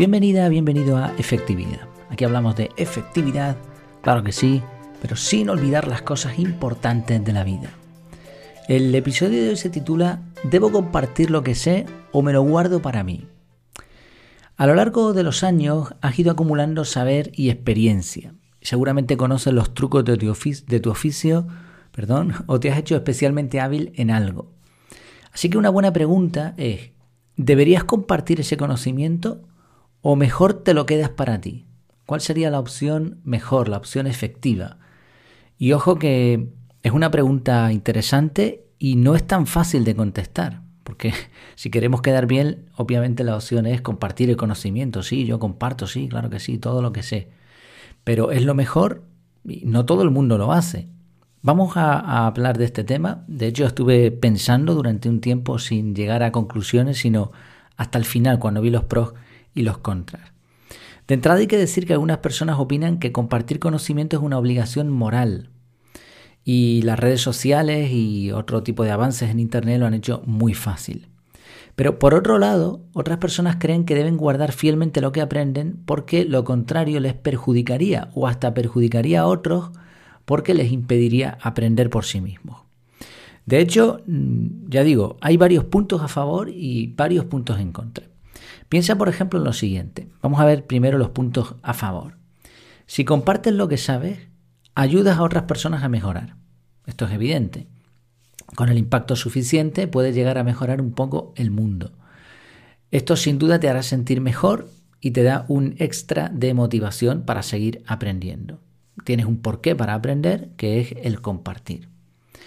Bienvenida, bienvenido a Efectividad. Aquí hablamos de efectividad, claro que sí, pero sin olvidar las cosas importantes de la vida. El episodio de hoy se titula ¿Debo compartir lo que sé o me lo guardo para mí? A lo largo de los años has ido acumulando saber y experiencia. Seguramente conoces los trucos de tu, oficio, perdón, o te has hecho especialmente hábil en algo. Así que una buena pregunta es, ¿deberías compartir ese conocimiento o mejor te lo quedas para ti? ¿Cuál sería la opción mejor, la opción efectiva? Y ojo que es una pregunta interesante y no es tan fácil de contestar, porque si queremos quedar bien, obviamente la opción es compartir el conocimiento. Sí, yo comparto, sí, claro que sí, todo lo que sé. Pero es lo mejor y no todo el mundo lo hace. Vamos a, hablar de este tema. De hecho, estuve pensando durante un tiempo sin llegar a conclusiones, sino hasta el final, cuando vi los pros y los contras. De entrada hay que decir que algunas personas opinan que compartir conocimiento es una obligación moral. Y las redes sociales y otro tipo de avances en Internet lo han hecho muy fácil. Pero por otro lado, otras personas creen que deben guardar fielmente lo que aprenden porque lo contrario les perjudicaría o hasta perjudicaría a otros porque les impediría aprender por sí mismos. De hecho, mm, ya digo, hay varios puntos a favor y varios puntos en contra. Piensa, por ejemplo, en lo siguiente. Vamos a ver primero los puntos a favor. Si compartes lo que sabes, ayudas a otras personas a mejorar. Esto es evidente. Con el impacto suficiente puedes llegar a mejorar un poco el mundo. Esto sin duda te hará sentir mejor y te da un extra de motivación para seguir aprendiendo. Tienes un porqué para aprender, que es el compartir. En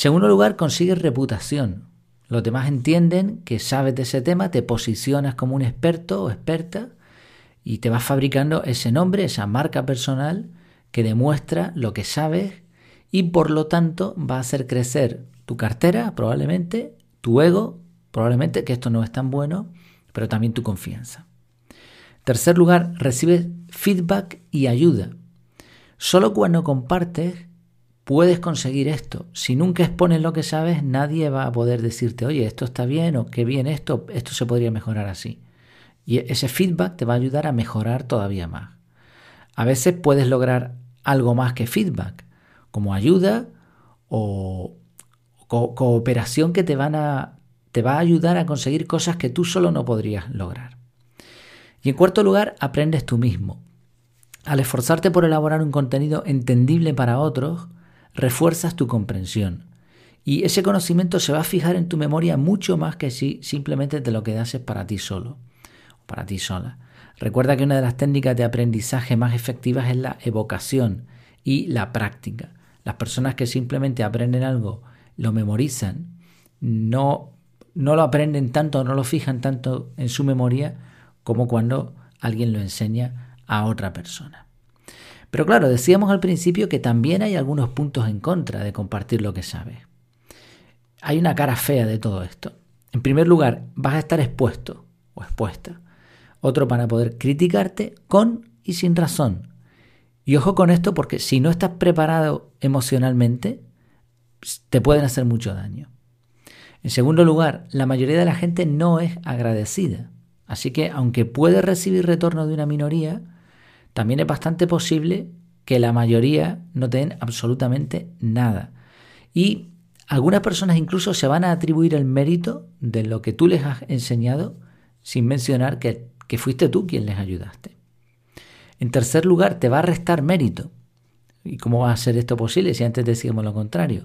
segundo lugar, consigues reputación. Los demás entienden que sabes de ese tema, te posicionas como un experto o experta y te vas fabricando ese nombre, esa marca personal que demuestra lo que sabes y por lo tanto va a hacer crecer tu cartera probablemente, tu ego probablemente, que esto no es tan bueno, pero también tu confianza. En tercer lugar, recibes feedback y ayuda. Solo cuando compartes puedes conseguir esto. Si nunca expones lo que sabes, nadie va a poder decirte, oye, esto está bien o qué bien esto, esto se podría mejorar así. Y ese feedback te va a ayudar a mejorar todavía más. A veces puedes lograr algo más que feedback, como ayuda o cooperación que te, te va a ayudar a conseguir cosas que tú solo no podrías lograr. Y en cuarto lugar, aprendes tú mismo. Al esforzarte por elaborar un contenido entendible para otros, refuerzas tu comprensión. Y ese conocimiento se va a fijar en tu memoria mucho más que si simplemente te lo quedases para ti solo o para ti sola. Recuerda que una de las técnicas de aprendizaje más efectivas es la evocación y la práctica. Las personas que simplemente aprenden algo, lo memorizan, no, no lo aprenden tanto, no lo fijan tanto en su memoria como cuando alguien lo enseña a otra persona. Pero claro, decíamos al principio que también hay algunos puntos en contra de compartir lo que sabes. Hay una cara fea de todo esto. En primer lugar, vas a estar expuesto o expuesta. Otro para poder criticarte con y sin razón. Y ojo con esto porque si no estás preparado emocionalmente, te pueden hacer mucho daño. En segundo lugar, la mayoría de la gente no es agradecida. Así que aunque puedes recibir retorno de una minoría, también es bastante posible que la mayoría no te den absolutamente nada. Y algunas personas incluso se van a atribuir el mérito de lo que tú les has enseñado sin mencionar que, que fuiste tú quien les ayudaste. En tercer lugar, te va a restar mérito. ¿Y cómo va a ser esto posible si antes decíamos lo contrario?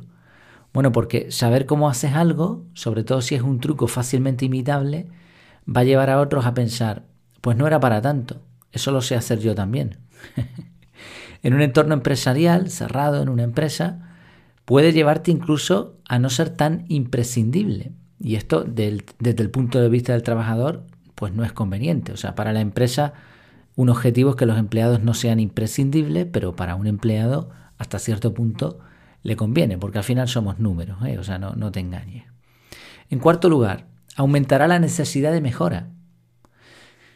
Bueno, porque saber cómo haces algo, sobre todo si es un truco fácilmente imitable, va a llevar a otros a pensar, pues no era para tanto. Eso lo sé hacer yo también. en un entorno empresarial, cerrado en una empresa, puede llevarte incluso a no ser tan imprescindible. Y esto desde el punto de vista del trabajador, pues no es conveniente. O sea, para la empresa un objetivo es que los empleados no sean imprescindibles, pero para un empleado hasta cierto punto le conviene, porque al final somos números, ¿eh? o sea, no, no te engañes. En cuarto lugar, aumentará la necesidad de mejora.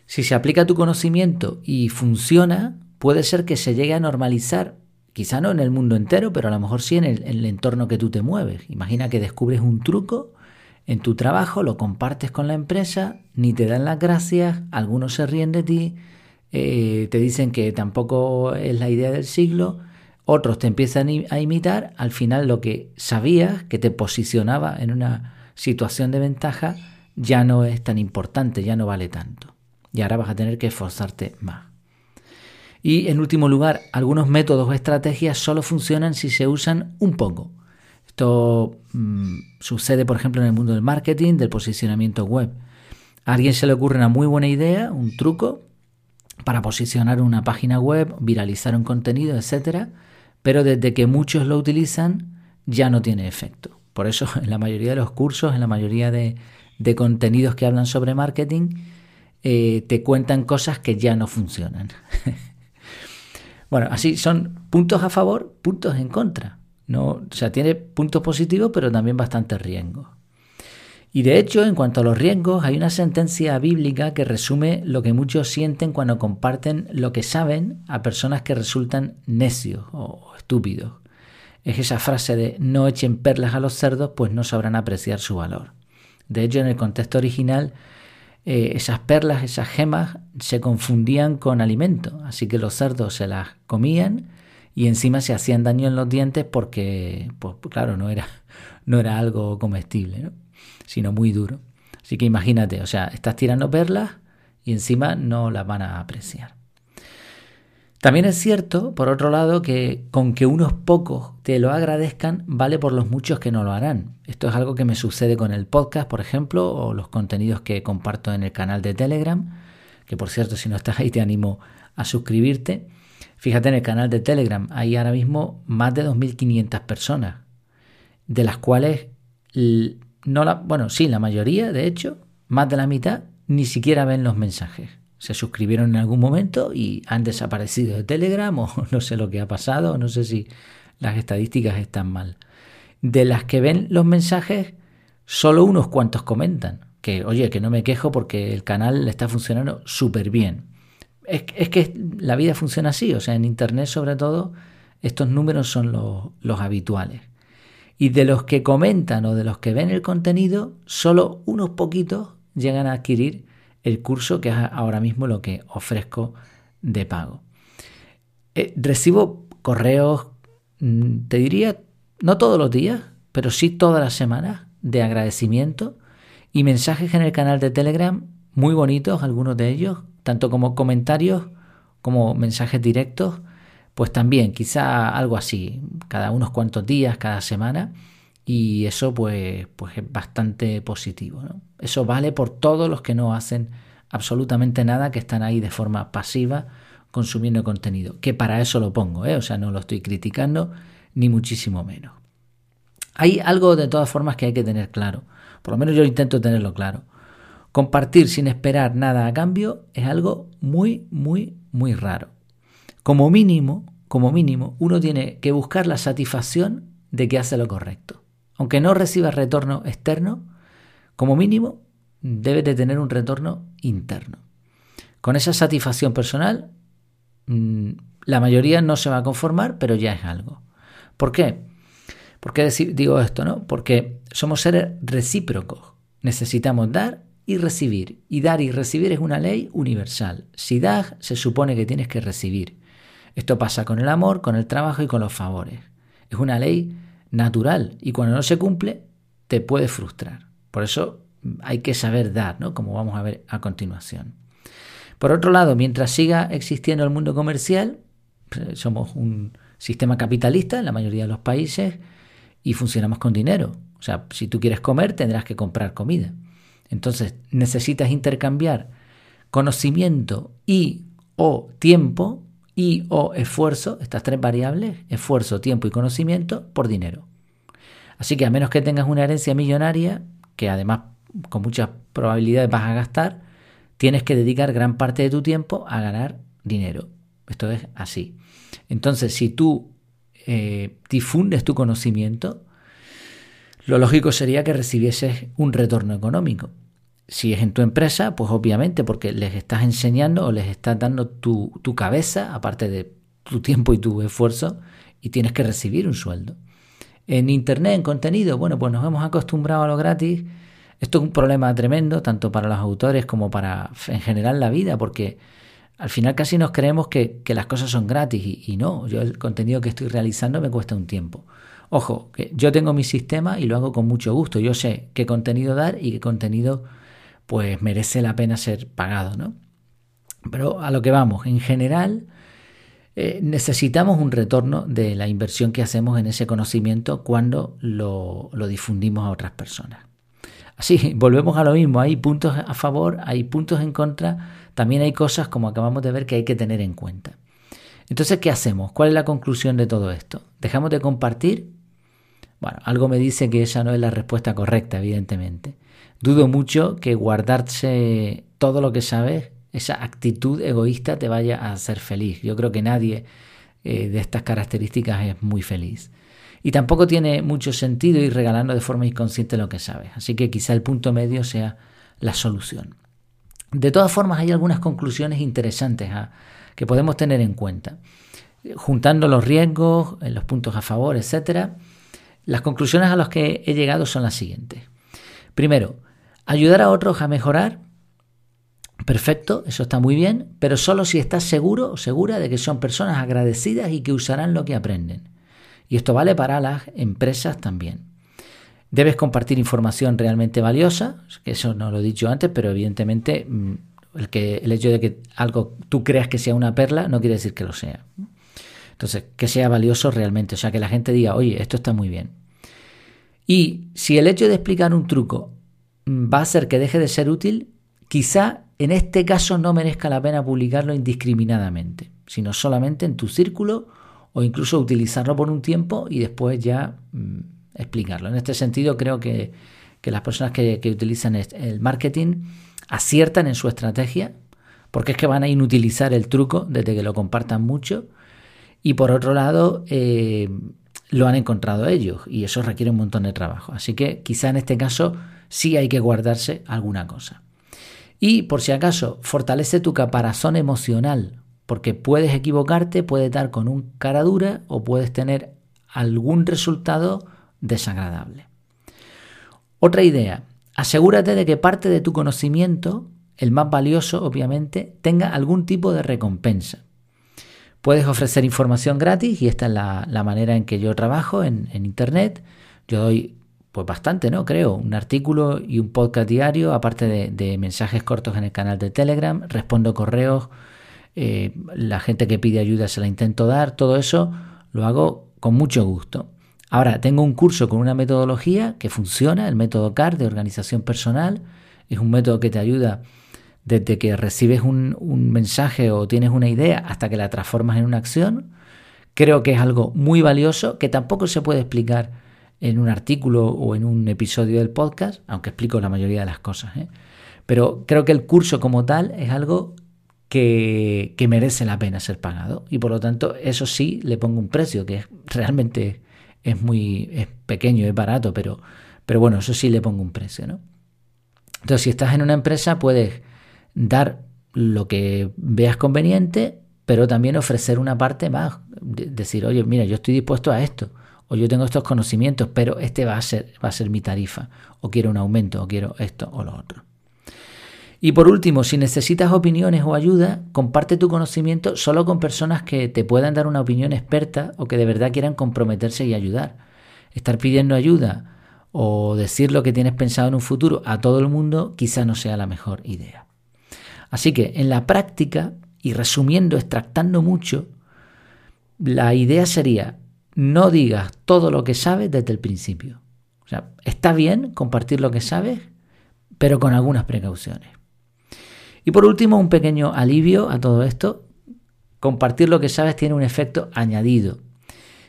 Si se aplica tu conocimiento y funciona, puede ser que se llegue a normalizar, quizá no en el mundo entero, pero a lo mejor sí en el, entorno que tú te mueves. Imagina que descubres un truco en tu trabajo, lo compartes con la empresa, ni te dan las gracias, algunos se ríen de ti, eh, te dicen que tampoco es la idea del siglo, otros te empiezan a imitar, al final lo que sabías, que te posicionaba en una situación de ventaja, ya no es tan importante, ya no vale tanto. Y ahora vas a tener que esforzarte más. Y en último lugar, algunos métodos o estrategias solo funcionan si se usan un poco. Esto mm, sucede, por ejemplo, en el mundo del marketing, del posicionamiento web. A alguien se le ocurre una muy buena idea, un truco, para posicionar una página web, viralizar un contenido, etc. Pero desde que muchos lo utilizan, ya no tiene efecto. Por eso, en la mayoría de los cursos, en la mayoría de, contenidos que hablan sobre marketing, eh, te cuentan cosas que ya no funcionan. bueno, así son puntos a favor, puntos en contra. No, o sea, tiene puntos positivos, pero también bastante riesgos. Y de hecho, en cuanto a los riesgos, hay una sentencia bíblica que resume lo que muchos sienten cuando comparten lo que saben a personas que resultan necios o estúpidos. Es esa frase de no echen perlas a los cerdos, pues no sabrán apreciar su valor. De hecho, en el contexto original, eh, esas perlas, esas gemas, se confundían con alimento, así que los cerdos se las comían y encima se hacían daño en los dientes porque, pues claro, no era, no era algo comestible, sino muy duro. Así que imagínate, o sea, estás tirando perlas y encima no las van a apreciar. También es cierto, por otro lado, que con que unos pocos te lo agradezcan vale por los muchos que no lo harán. Esto es algo que me sucede con el podcast, por ejemplo, o los contenidos que comparto en el canal de Telegram, que por cierto, si no estás ahí te animo a suscribirte. Fíjate en el canal de Telegram, hay ahora mismo más de 2.500 personas, de las cuales, no la, bueno, sí, la mayoría, de hecho, más de la mitad, ni siquiera ven los mensajes. Se suscribieron en algún momento y han desaparecido de Telegram o no sé lo que ha pasado, no sé si las estadísticas están mal. De las que ven los mensajes, solo unos cuantos comentan que, oye, que no me quejo porque el canal está funcionando súper bien es, que la vida funciona así, o sea, en Internet sobre todo, estos números son los, habituales. Y de los que comentan o de los que ven el contenido, solo unos poquitos llegan a adquirir el curso que es ahora mismo lo que ofrezco de pago. Eh, recibo correos, mm, te diría, no todos los días, pero sí todas las semanas de agradecimiento y mensajes en el canal de Telegram muy bonitos, algunos de ellos, tanto como comentarios como mensajes directos, pues también quizá algo así, cada unos cuantos días, cada semana, y eso pues, pues es bastante positivo. Eso vale por todos los que no hacen absolutamente nada, que están ahí de forma pasiva consumiendo contenido, que para eso lo pongo, ¿eh? o sea, no lo estoy criticando, ni muchísimo menos. Hay algo de todas formas que hay que tener claro, por lo menos yo intento tenerlo claro. Compartir sin esperar nada a cambio es algo muy, muy, muy raro. Como mínimo, como mínimo, uno tiene que buscar la satisfacción de que hace lo correcto. Aunque no reciba retorno externo, como mínimo debe de tener un retorno interno. Con esa satisfacción personal, mm, la mayoría no se va a conformar, pero ya es algo. ¿Por qué? ¿Por qué digo esto? No? Porque somos seres recíprocos. Necesitamos dar y recibir. Y dar y recibir es una ley universal. Si das, se supone que tienes que recibir. Esto pasa con el amor, con el trabajo y con los favores. Es una ley natural y cuando no se cumple te puede frustrar. Por eso hay que saber dar, ¿no? Como vamos a ver a continuación. Por otro lado, mientras siga existiendo el mundo comercial, pues, somos un sistema capitalista en la mayoría de los países y funcionamos con dinero. O sea, si tú quieres comer, tendrás que comprar comida. Entonces necesitas intercambiar conocimiento y o tiempo y o esfuerzo, estas tres variables, esfuerzo, tiempo y conocimiento, por dinero. Así que a menos que tengas una herencia millonaria, que además con muchas probabilidades vas a gastar, tienes que dedicar gran parte de tu tiempo a ganar dinero. Esto es así. Entonces, si tú eh, difundes tu conocimiento, lo lógico sería que recibieses un retorno económico. Si es en tu empresa, pues obviamente porque les estás enseñando o les estás dando tu, cabeza, aparte de tu tiempo y tu esfuerzo, y tienes que recibir un sueldo. En Internet, en contenido, bueno, pues nos hemos acostumbrado a lo gratis Esto es un problema tremendo, tanto para los autores como para en general la vida, porque al final casi nos creemos que, las cosas son gratis y, no, yo el contenido que estoy realizando me cuesta un tiempo. Ojo, que yo tengo mi sistema y lo hago con mucho gusto. Yo sé qué contenido dar y qué contenido pues merece la pena ser pagado, ¿no? Pero a lo que vamos, en general eh, necesitamos un retorno de la inversión que hacemos en ese conocimiento cuando lo, lo difundimos a otras personas. Así, volvemos a lo mismo, hay puntos a favor, hay puntos en contra, también hay cosas como acabamos de ver que hay que tener en cuenta. Entonces, ¿qué hacemos? ¿Cuál es la conclusión de todo esto? ¿Dejamos de compartir? Bueno, algo me dice que esa no es la respuesta correcta, evidentemente. Dudo mucho que guardarse todo lo que sabes, esa actitud egoísta te vaya a hacer feliz. Yo creo que nadie eh, de estas características es muy feliz. Y tampoco tiene mucho sentido ir regalando de forma inconsciente lo que sabes. Así que quizá el punto medio sea la solución. De todas formas, hay algunas conclusiones interesantes ¿ah? que podemos tener en cuenta. Juntando los riesgos, los puntos a favor, etc., las conclusiones a las que he llegado son las siguientes. Primero, ayudar a otros a mejorar. Perfecto, eso está muy bien, pero solo si estás seguro o segura de que son personas agradecidas y que usarán lo que aprenden. Y esto vale para las empresas también. Debes compartir información realmente valiosa, eso no lo he dicho antes, pero evidentemente mm, el, que, el hecho de que algo tú creas que sea una perla no quiere decir que lo sea. Entonces, que sea valioso realmente, o sea, que la gente diga, oye, esto está muy bien. Y si el hecho de explicar un truco va a hacer que deje de ser útil, quizá en este caso no merezca la pena publicarlo indiscriminadamente, sino solamente en tu círculo o incluso utilizarlo por un tiempo y después ya mm, explicarlo. En este sentido, creo que, las personas que, utilizan el marketing aciertan en su estrategia, porque es que van a inutilizar el truco desde que lo compartan mucho. Y por otro lado, eh, lo han encontrado ellos y eso requiere un montón de trabajo. Así que quizá en este caso sí hay que guardarse alguna cosa. Y por si acaso, fortalece tu caparazón emocional porque puedes equivocarte, puedes dar con un cara dura o puedes tener algún resultado desagradable. Otra idea, asegúrate de que parte de tu conocimiento, el más valioso obviamente, tenga algún tipo de recompensa. Puedes ofrecer información gratis y esta es la, manera en que yo trabajo en, Internet. Yo doy pues bastante, ¿no? Creo, un artículo y un podcast diario, aparte de, mensajes cortos en el canal de Telegram, respondo correos eh, la gente que pide ayuda se la intento dar, todo eso lo hago con mucho gusto. Ahora, tengo un curso con una metodología que funciona, el método CAR de organización personal. Es un método que te ayuda desde que recibes un, mensaje o tienes una idea hasta que la transformas en una acción. Creo que es algo muy valioso que tampoco se puede explicar en un artículo o en un episodio del podcast, aunque explico la mayoría de las cosas. ¿eh? Pero creo que el curso como tal es algo que, merece la pena ser pagado. Y por lo tanto, eso sí le pongo un precio, que realmente es muy es pequeño, es barato, pero, pero bueno, eso sí le pongo un precio. ¿no? Entonces, si estás en una empresa, puedes dar lo que veas conveniente, pero también ofrecer una parte más. Decir, oye, mira, yo estoy dispuesto a esto, o yo tengo estos conocimientos, pero este va a ser, va a ser mi tarifa, o quiero un aumento, o quiero esto o lo otro. Y por último, si necesitas opiniones o ayuda, comparte tu conocimiento solo con personas que te puedan dar una opinión experta o que de verdad quieran comprometerse y ayudar. Estar pidiendo ayuda o decir lo que tienes pensado en un futuro a todo el mundo quizá no sea la mejor idea. Así que en la práctica, y resumiendo, extractando mucho, la idea sería no digas todo lo que sabes desde el principio. O sea, está bien compartir lo que sabes, pero con algunas precauciones. Y por último, un pequeño alivio a todo esto. Compartir lo que sabes tiene un efecto añadido.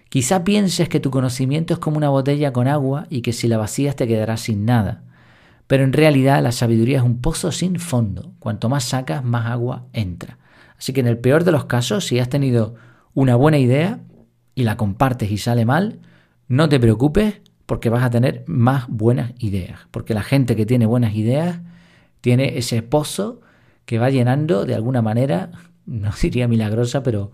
Quizá pienses que tu conocimiento es como una botella con agua y que si la vacías te quedarás sin nada. Pero en realidad la sabiduría es un pozo sin fondo. Cuanto más sacas, más agua entra. Así que en el peor de los casos, si has tenido una buena idea y la compartes y sale mal, no te preocupes porque vas a tener más buenas ideas. Porque la gente que tiene buenas ideas tiene ese pozo que va llenando de alguna manera, no diría milagrosa, pero,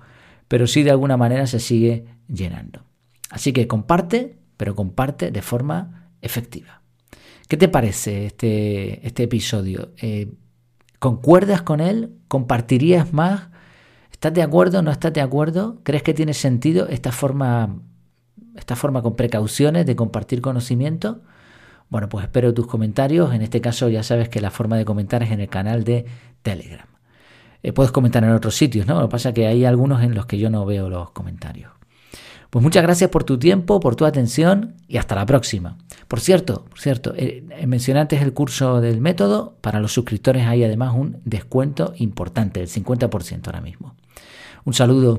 pero sí de alguna manera se sigue llenando. Así que comparte, pero comparte de forma efectiva. ¿Qué te parece este, este episodio? Eh, ¿Concuerdas con él? ¿Compartirías más? ¿Estás de acuerdo no estás de acuerdo? ¿Crees que tiene sentido esta forma, esta forma con precauciones de compartir conocimiento? Bueno, pues espero tus comentarios. En este caso ya sabes que la forma de comentar es en el canal de Telegram. Eh, puedes comentar en otros sitios, ¿no? Lo que pasa es que hay algunos en los que yo no veo los comentarios. Pues muchas gracias por tu tiempo, por tu atención y hasta la próxima. Por cierto, por cierto, eh, mencioné antes el curso del método. Para los suscriptores hay además un descuento importante, del 50% ahora mismo. Un saludo.